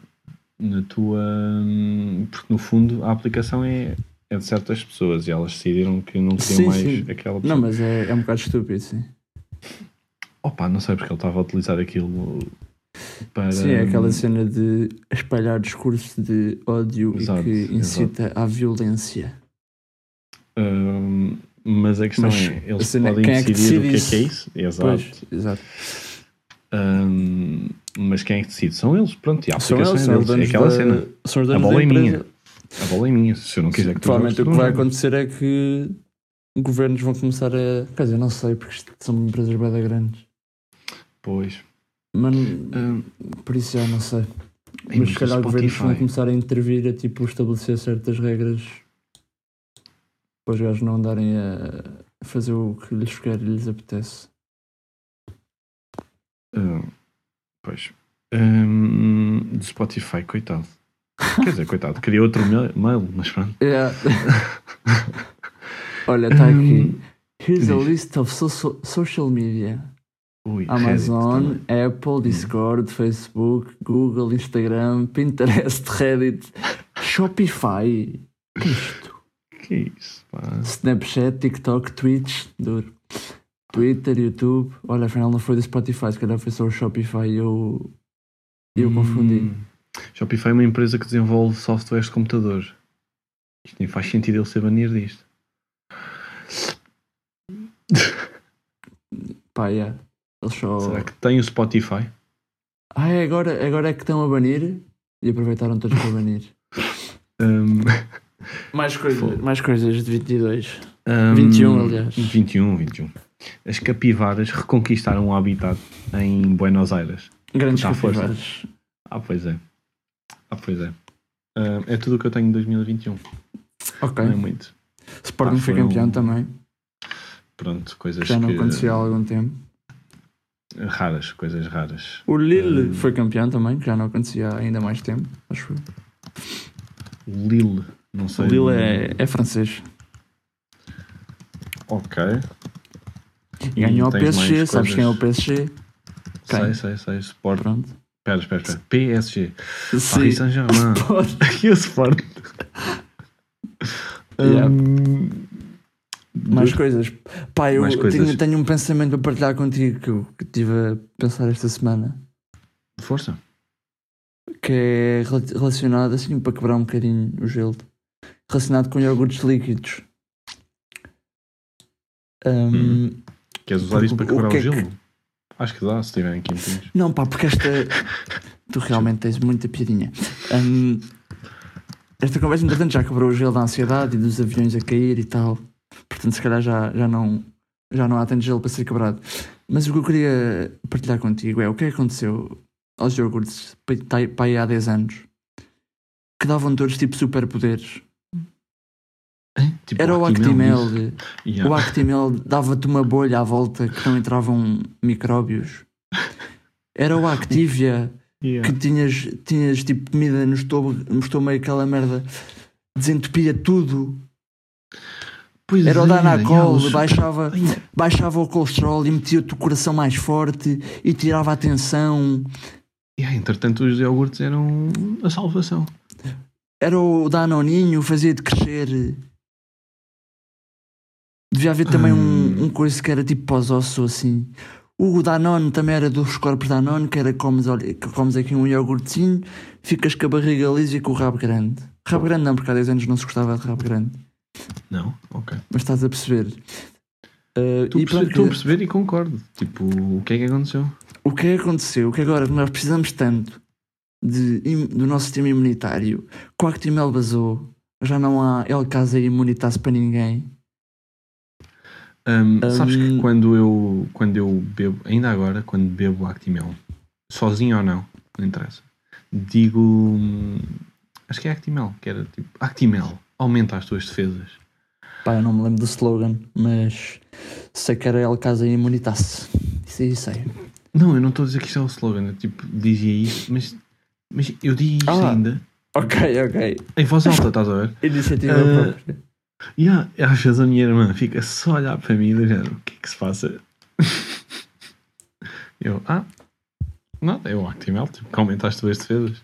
Na tua. hum, Porque no fundo a aplicação é, é de certas pessoas e elas decidiram que não queriam Sim, mais sim. aquela pessoa. Não, mas é, é um bocado estúpido, sim. Opa, não sei porque ele estava a utilizar aquilo para. Sim, é aquela cena de espalhar discurso de ódio Exato, e que incita à violência. hum, mas a questão Mas é, eles cena é podem é que decidir o que é decide que é isso? Exato. Pois, exato. Hum, mas quem é que decide? São eles, pronto, e a aplicação eles, são os deles. É aquela da- cena. A bola é minha. A bola é minha. Se eu não quiser que Provavelmente o que vai acontecer é que governos vão começar a. Quer dizer, não sei, porque são empresas bem grandes. Pois. Mas Hum, por isso já não sei. Ei, Mas se calhar governos vão começar a intervir a tipo estabelecer certas regras para os gajos não andarem a fazer o que lhes quer e lhes apetece. hum, pois. Hum, do Spotify, coitado. Quer dizer, coitado, queria outro mail, mas pronto. Yeah. Olha, está aqui. Here's a list of so- social media. Ui, Amazon, Reddit também. Apple, Discord, Facebook, Google, Instagram, Pinterest, Reddit, Shopify. Que é isto? Que é isso, pá. Snapchat, TikTok, Twitch, duro. Twitter, YouTube. Olha, afinal não foi do Spotify, se calhar foi só o Shopify e eu, eu confundi. Hum, Shopify é uma empresa que desenvolve softwares de computador. Isto nem faz sentido ele ser banir disto. Pá, yeah. Eles só. Será que tem o Spotify? Ah, é agora, agora é que estão a banir e aproveitaram todos para banir. Hum, Mais coisas, mais coisas de 22. hum, 21, aliás. 21, 21. As capivaras reconquistaram o habitat em Buenos Aires. Grandes Puta, à força. capivaras. Ah, pois é. Ah, pois é. Hum, é tudo o que eu tenho em 2021. Ok. Não é muito. Sporting Ah, foi campeão também. Pronto, coisas Já não que- acontecia há algum tempo. Raras, coisas raras. O Lille Hum. foi campeão também, que já não acontecia há ainda mais tempo, acho eu. Lille, não O sei. Lille é, é francês. Ok. E ganhou tens PSG, sabes quem é o coisas? PSG? Sei, Quem? sei, sei. Sport. Pronto. Espera, espera, espera. PSG. Sim. Paris Saint-Germain. Pode. Aqui o Sport. Yeah. Mais coisas. Pá, eu Mais coisas. Tenho, tenho um pensamento para partilhar contigo que eu estive a pensar esta semana. Força. Que é rela- relacionado, assim, para quebrar um bocadinho o gelo, relacionado com iogurtes líquidos. Hum. Queres usar isso para O quebrar o, que é que- gelo? Acho que dá, se tiverem quentinhos. Não, pá, porque esta. tu realmente tens muita piadinha. Hum, esta conversa, entretanto, já quebrou o gelo da ansiedade e dos aviões a cair e tal. Portanto, se calhar já, já, não, já não há tanto gelo para ser quebrado. Mas o que eu queria partilhar contigo é o que é aconteceu aos iogurtes aí há 10 anos que davam todos tipo superpoderes. Tipo Era o Actimel, Actimel. Yeah. O Actimel dava-te uma bolha à volta que não entravam micróbios. Era o Activia. Yeah. que tinhas, tinhas tipo comida no estômago, no estômago aquela merda desentupia tudo. Pois Era o é, Danacol, yeah, os- baixava, Ai, baixava o colesterol e metia-te o coração mais forte e tirava a tensão. yeah, entretanto, os iogurtes eram a salvação. Era o Danoninho, fazia-te crescer. Devia haver também um, Hum. um coisa que era tipo pós-osso assim. O Danone também era dos corpos Danone, que era comes, olha, comes aqui um iogurtezinho, ficas com a barriga lisa e com o rabo grande. Rabo grande não, porque há 10 anos não se gostava de rabo grande. Não? Ok. Mas estás a perceber. Uh, Estou e a perceber, pronto, estou a perceber e concordo. Tipo, o que é que aconteceu? o que é que aconteceu? Que agora nós precisamos tanto de, do nosso sistema imunitário, que o Actimel basou, já não há El Casa imunitar-se para ninguém. Hum, Sabes que quando eu, quando eu bebo, ainda agora, quando bebo Actimel, sozinho ou não, não interessa, digo. hum, Acho que é Actimel, que era tipo. Actimel, aumenta as tuas defesas. Pá, eu não me lembro do slogan, mas sei que era El Casa imunitar-se. Isso aí sei. Não, eu não estou a dizer que isto é o slogan, eu tipo, dizia isso, mas, mas eu digo isto Ah. ainda Ok, ok. em voz alta, estás a ver? Iniciativa Ah, própria. E há- às vezes a minha irmã fica só a olhar para mim e do género, o que é que se passa? eu, ah, nada, é o Actimel, tipo, que aumenta as tuas defesas.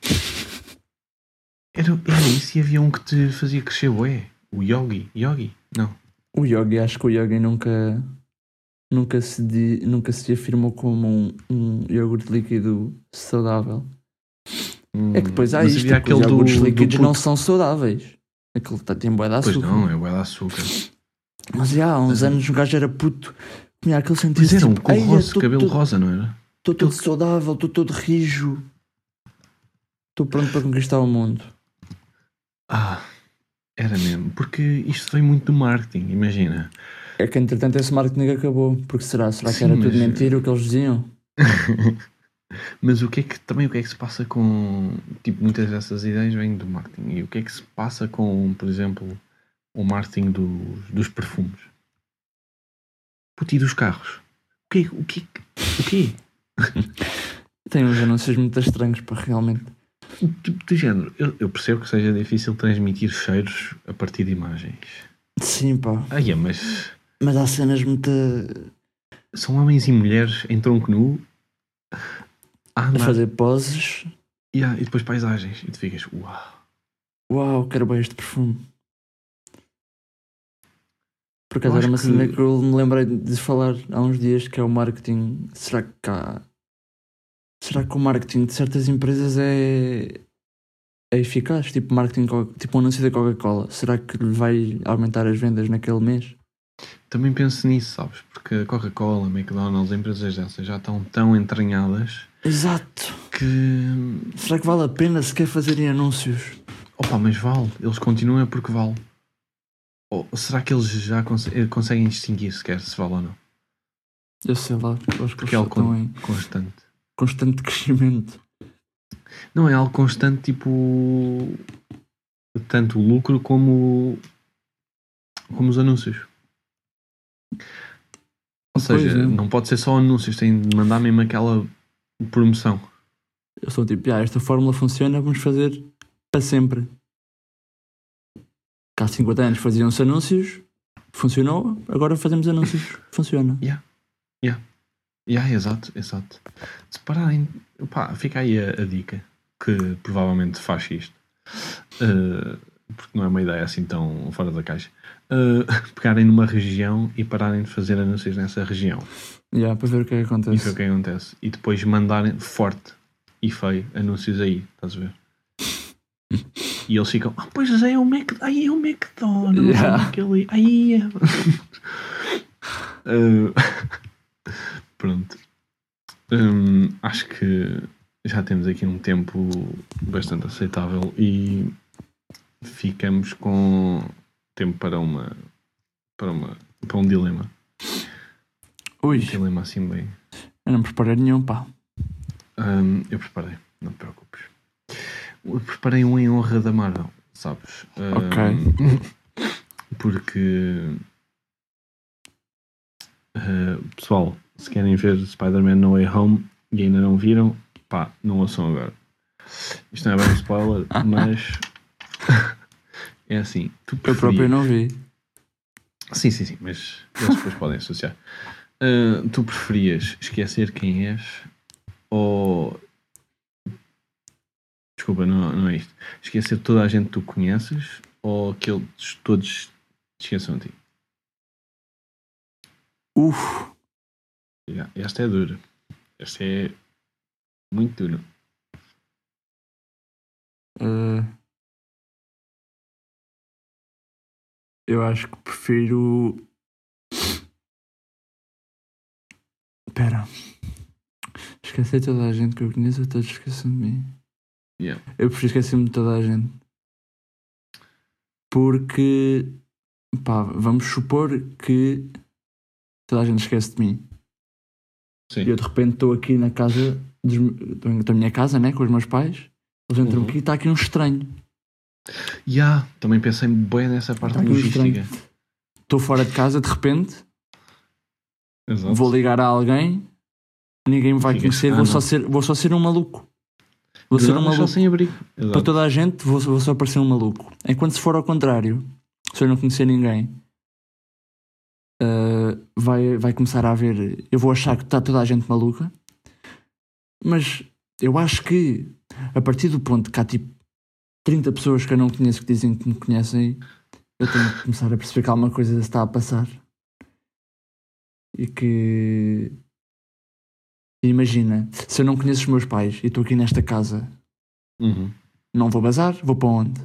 Era, era isso e havia um que te fazia crescer, ué, o Yogi, Yogi, não. O Yogi, acho que o Yogi nunca, nunca, se, di- nunca se afirmou como um, um iogurte líquido saudável. É que depois há Mas isto, os aquele do- iogurtes do líquidos não puto. são saudáveis. Aquele tá- tem bué de Pois açúcar. não, é o de açúcar. Mas já, há uns Mas- anos o gajo era puto, tinha aquele Mas sentido era um tipo, com "Ei, rosa, cabelo todo- rosa, não era? Estou todo saudável, estou todo rijo. Estou pronto para conquistar o mundo. Ah, era mesmo, porque isto veio muito do marketing, imagina. É que entretanto esse marketing acabou. Porque será? Será que Sim, era mas- tudo mentira o que eles diziam? Mas o que é que também o que é que se passa com tipo muitas dessas ideias vêm do marketing e o que é que se passa com por exemplo o marketing dos, dos perfumes Puto, e dos carros o que o que o quê Tem uns anúncios muito estranhos para realmente. Tipo do género eu, eu percebo que seja difícil transmitir cheiros a partir de imagens Sim, pá. é, mas Mas há cenas muito. são homens e mulheres em tronco nu a a fazer poses. e, há- e depois paisagens e tu ficas uau Uau, quero bem este perfume. Por acaso era uma cena que- que eu me lembrei de falar há uns dias que é o marketing. Será que há. Será que o marketing de certas empresas é. é eficaz? Tipo marketing, tipo um anúncio da Coca-Cola. Será que lhe vai aumentar as vendas naquele mês? Também penso nisso, sabes? Porque a Coca-Cola, McDonald's, empresas dessas já estão tão entranhadas Exato! que. Será que vale a pena sequer fazerem anúncios? Opa, mas vale. Eles continuam é porque vale. Ou será que eles já cons- eh, conseguem distinguir sequer se vale ou não? Eu sei lá, acho que Porque é eles algo estão em constante. Constante crescimento. Não, é algo constante, tipo. Tanto o lucro como. como os anúncios. Ou seja, é. não pode ser só anúncios, tem de mandar mesmo aquela promoção. Eu sou tipo, ah, esta fórmula funciona, vamos fazer para sempre. Cá há 50 anos faziam-se anúncios, funcionou, agora fazemos anúncios, funciona. Yeah, exato, exato. Se pararem, pá, fica aí a, a dica que provavelmente faz isto, Uh, porque não é uma ideia assim tão fora da caixa. Uh, pegarem numa região e pararem de fazer anúncios nessa região. Yeah, para ver o que é que é acontece. o que acontece. E depois mandarem forte e feio anúncios aí, estás a ver? E eles ficam, ah, pois é, é o Mac, aí é o McDonald's, Yeah. aquele, aí é. Uh, pronto. Hum, acho que já temos aqui um tempo bastante aceitável e ficamos com tempo para uma para uma para um dilema. Ui, Um dilema assim bem. eu não preparei nenhum, pá. Hum, eu preparei, não te preocupes. Eu preparei um em honra da Marvel, sabes? Hum, Porque uh, pessoal, se querem ver Spider-Man No Way Home e ainda não viram, pá, não ouçam agora. Isto não é bem um spoiler, mas é assim. Tu Eu próprio preferias- não vi. Sim, sim, sim, mas eles depois podem associar. Uh, tu preferias esquecer quem és ou. Desculpa, não, não é isto. Esquecer toda a gente que tu conheces ou que eles todos te esqueçam de ti? Uf, Yeah, Esta é dura. Esta é muito dura. Uh, eu acho que prefiro. Espera. Esquecer toda a gente que eu conheço, todos esquecendo de mim. Yeah. Eu prefiro esquecer-me de toda a gente. Porque. Pá, vamos supor que toda a gente esquece de mim. Sim. E eu de repente estou aqui na casa dos da minha casa, né? Com os meus pais. Eles entram Uhum. aqui e está aqui um estranho. Yeah, também pensei bem nessa parte Tá logística. Estou fora de casa de repente, Exato. vou ligar a alguém, ninguém me vai Ficas- conhecer, ah, vou, só ser, vou só ser um maluco. Vou ser um maluco. sem abrigo. Para toda a gente, vou, vou só parecer um maluco. Enquanto se for ao contrário, se eu não conhecer ninguém, ah, vai, vai começar a haver. Eu vou achar que está toda a gente maluca, mas eu acho que a partir do ponto que há tipo 30 pessoas que eu não conheço que dizem que me conhecem, eu tenho que começar a perceber que alguma coisa está a passar. E que. Imagina, se eu não conheço os meus pais e estou aqui nesta casa, Uhum. não vou bazar, vou para onde?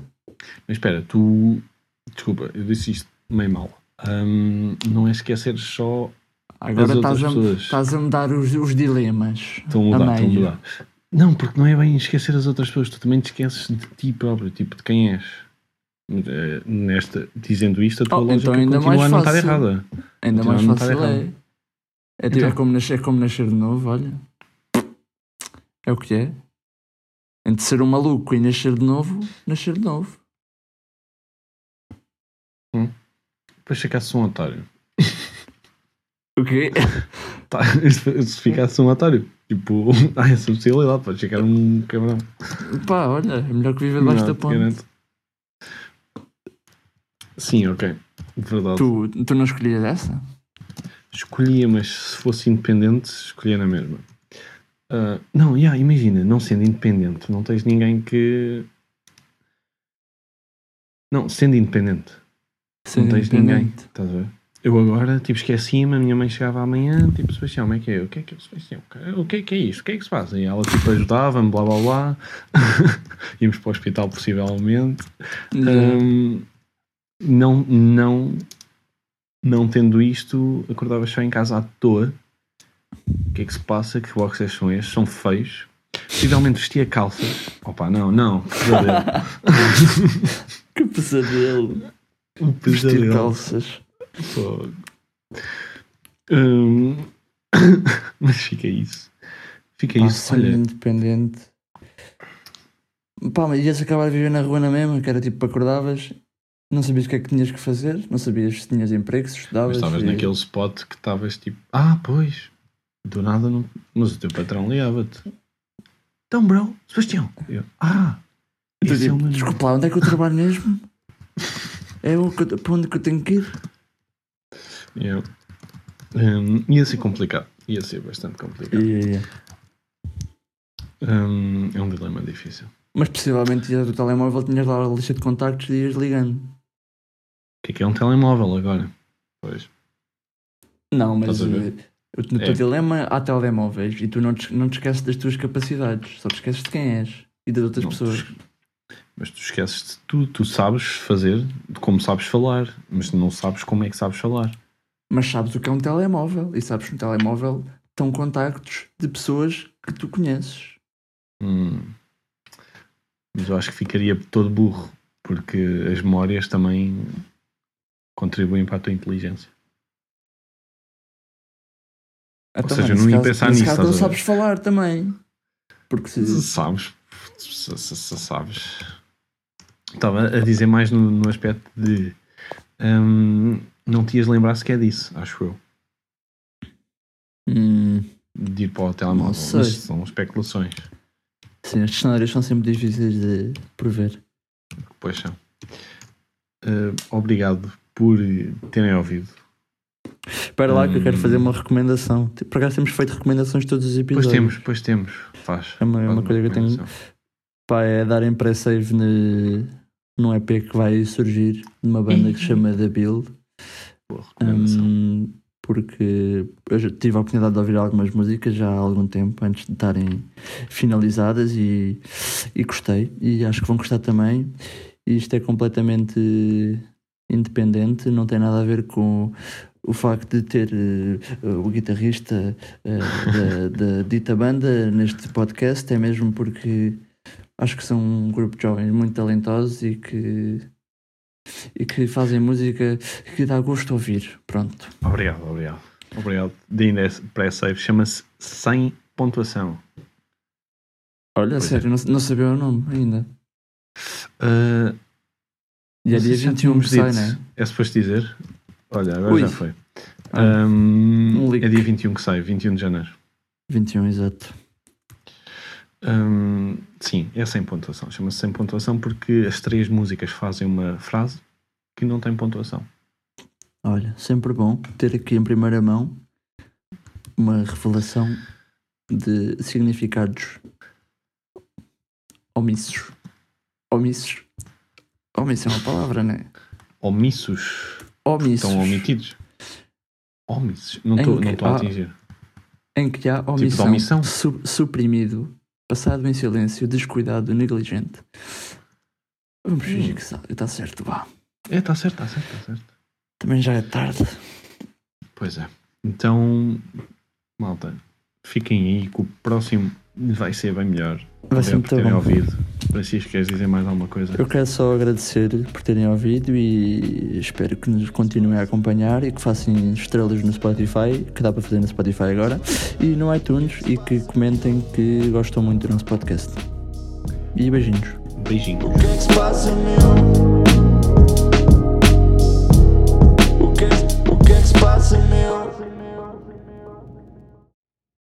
Mas espera, tu. Desculpa, eu disse isto meio mal. Hum, não é esquecer só. Agora As outras estás a, pessoas. estás a me dar os, os dilemas. Estão a mudar, estão a mudar. Não, porque não é bem esquecer as outras pessoas, tu também te esqueces de ti próprio, tipo, de quem és. Eh, Nesta, dizendo isto, a tua Oh, lógica então ainda continua mais a não estar fácil. errada. Ainda Então mais fácil é. errado. É, tipo, Então. é, como nascer, é como nascer de novo, olha. É o que é. Entre ser um maluco e nascer de novo, nascer de novo. Depois ficasse um otário. O quê? Tá, se ficasse um otário, tipo, há essa possibilidade, pode ficar um cabrão. Pá, olha, é melhor que viver debaixo da te ponte. garanto. Sim, ok. Verdade. Tu, tu não escolhias essa? Escolhia, mas se fosse independente, escolhia na mesma. Ah, não, yeah, imagina, não sendo independente, não tens ninguém que. Não, sendo independente, Ser não tens ninguém. Estás a ver? Eu agora, tipo, esqueci-me, a minha mãe chegava amanhã, tipo, Sebastião, como é que é? O que é que é Sebastião? O que é que é isto? O que é que se passa? E ela, tipo, ajudava-me, blá blá blá. Íamos para o hospital, possivelmente. Hum, não, não, não tendo isto, acordava só em casa à toa. O que é que se passa? Que boxers são estes? São feios. Possivelmente vestia calças. Opa, não, não. Que pesadelo. Que pesadelo. Um Vestir pesadelo. calças. Hum, mas fica isso. Fica Pá, isso. Olha, independente. Pá, mas ias acabar de viver na rua na mesma, que era tipo, acordavas, não sabias o que é que tinhas que fazer, não sabias se tinhas emprego, se mas estudavas. estavas e- naquele spot que estavas tipo, ah, pois, do nada não. Mas o teu patrão ligava-te. Então, bro, Sebastião. Eu, ah, E é tipo, meu desculpa lá, onde é que eu trabalho mesmo? É o que para onde que eu tenho que ir? Yeah. Hum, ia ser complicado. Ia ser bastante complicado. Hum, é um dilema difícil. Mas possivelmente ias do telemóvel, tinhas lá a lista de contactos e ias ligando. O que é que é um telemóvel agora? Pois. Não, mas ver? eh, no teu É. dilema há telemóveis e tu não te, não te esqueces das tuas capacidades, só te esqueces de quem és e das outras Não, pessoas. tu- Mas tu esqueces de tudo. Tu sabes fazer como sabes falar, mas não sabes como é que sabes falar. Mas sabes o que é um telemóvel e sabes que no telemóvel estão contactos de pessoas que tu conheces. Hum. Mas eu acho que ficaria todo burro, porque as memórias também contribuem para a tua inteligência. Então, seja, não ia pensar nisso, caso não sabes falar também. Porque se, Se sabes, se, se- se sabes. Estava a dizer mais no, no aspecto de hum, não te ias lembrar sequer disso, acho eu, Hum, de ir para o telemóvel. Mas são especulações. sim, estes cenários são sempre difíceis de prever. Pois são. Uh, obrigado por terem ouvido. Espera lá que eu quero Hum. fazer uma recomendação. Por acaso temos feito recomendações todos os Pois episódios. temos, pois temos. Faz. É uma, é Faz uma coisa que eu tenho. Pá, é darem pré-save ne- num EP que vai surgir de uma banda que se chama The Build. Boa. Hum, porque eu já tive a oportunidade de ouvir algumas músicas já há algum tempo antes de estarem finalizadas e, e gostei e acho que vão gostar também. E isto é completamente independente, não tem nada a ver com o facto de ter uh, o guitarrista uh, da, da, dita banda neste podcast, é mesmo porque acho que são um grupo de jovens muito talentosos e que e que fazem música que dá gosto de ouvir. Pronto. Obrigado, obrigado. Obrigado. Dina pré-save chama-se Sem Pontuação. Olha, pois sério, é. não, não sabia o nome ainda. Uh, e é dia 21 que sai, né? É suposto dizer? Olha, agora Ui. já foi. Ah, um, é dia 21 que sai, 21 de janeiro. 21, exato. Sim, é sem pontuação. Chama-se sem pontuação porque as três músicas fazem uma frase que não tem pontuação. Olha, sempre bom ter aqui em primeira mão uma revelação de significados omissos. Omissos. Omisso é uma palavra, não é? Omissos. Omissos. Estão omitidos. Omissos. Não estou a atingir. Em que há omissão, tipo omissão? Su suprimido Passado em silêncio, descuidado, negligente. Vamos fingir que está certo, vá. É, está certo, está certo, está certo. Também já é tarde. Pois é. Então, malta, fiquem aí que o próximo vai ser bem melhor. Vai ser muito terem bom. ouvido. Francisco, queres dizer mais alguma coisa? Eu quero só agradecer por terem ouvido e espero que nos continuem a acompanhar e que façam estrelas no Spotify, que dá para fazer no Spotify agora, e no iTunes e que comentem que gostam muito do nosso podcast. E beijinhos. Beijinhos.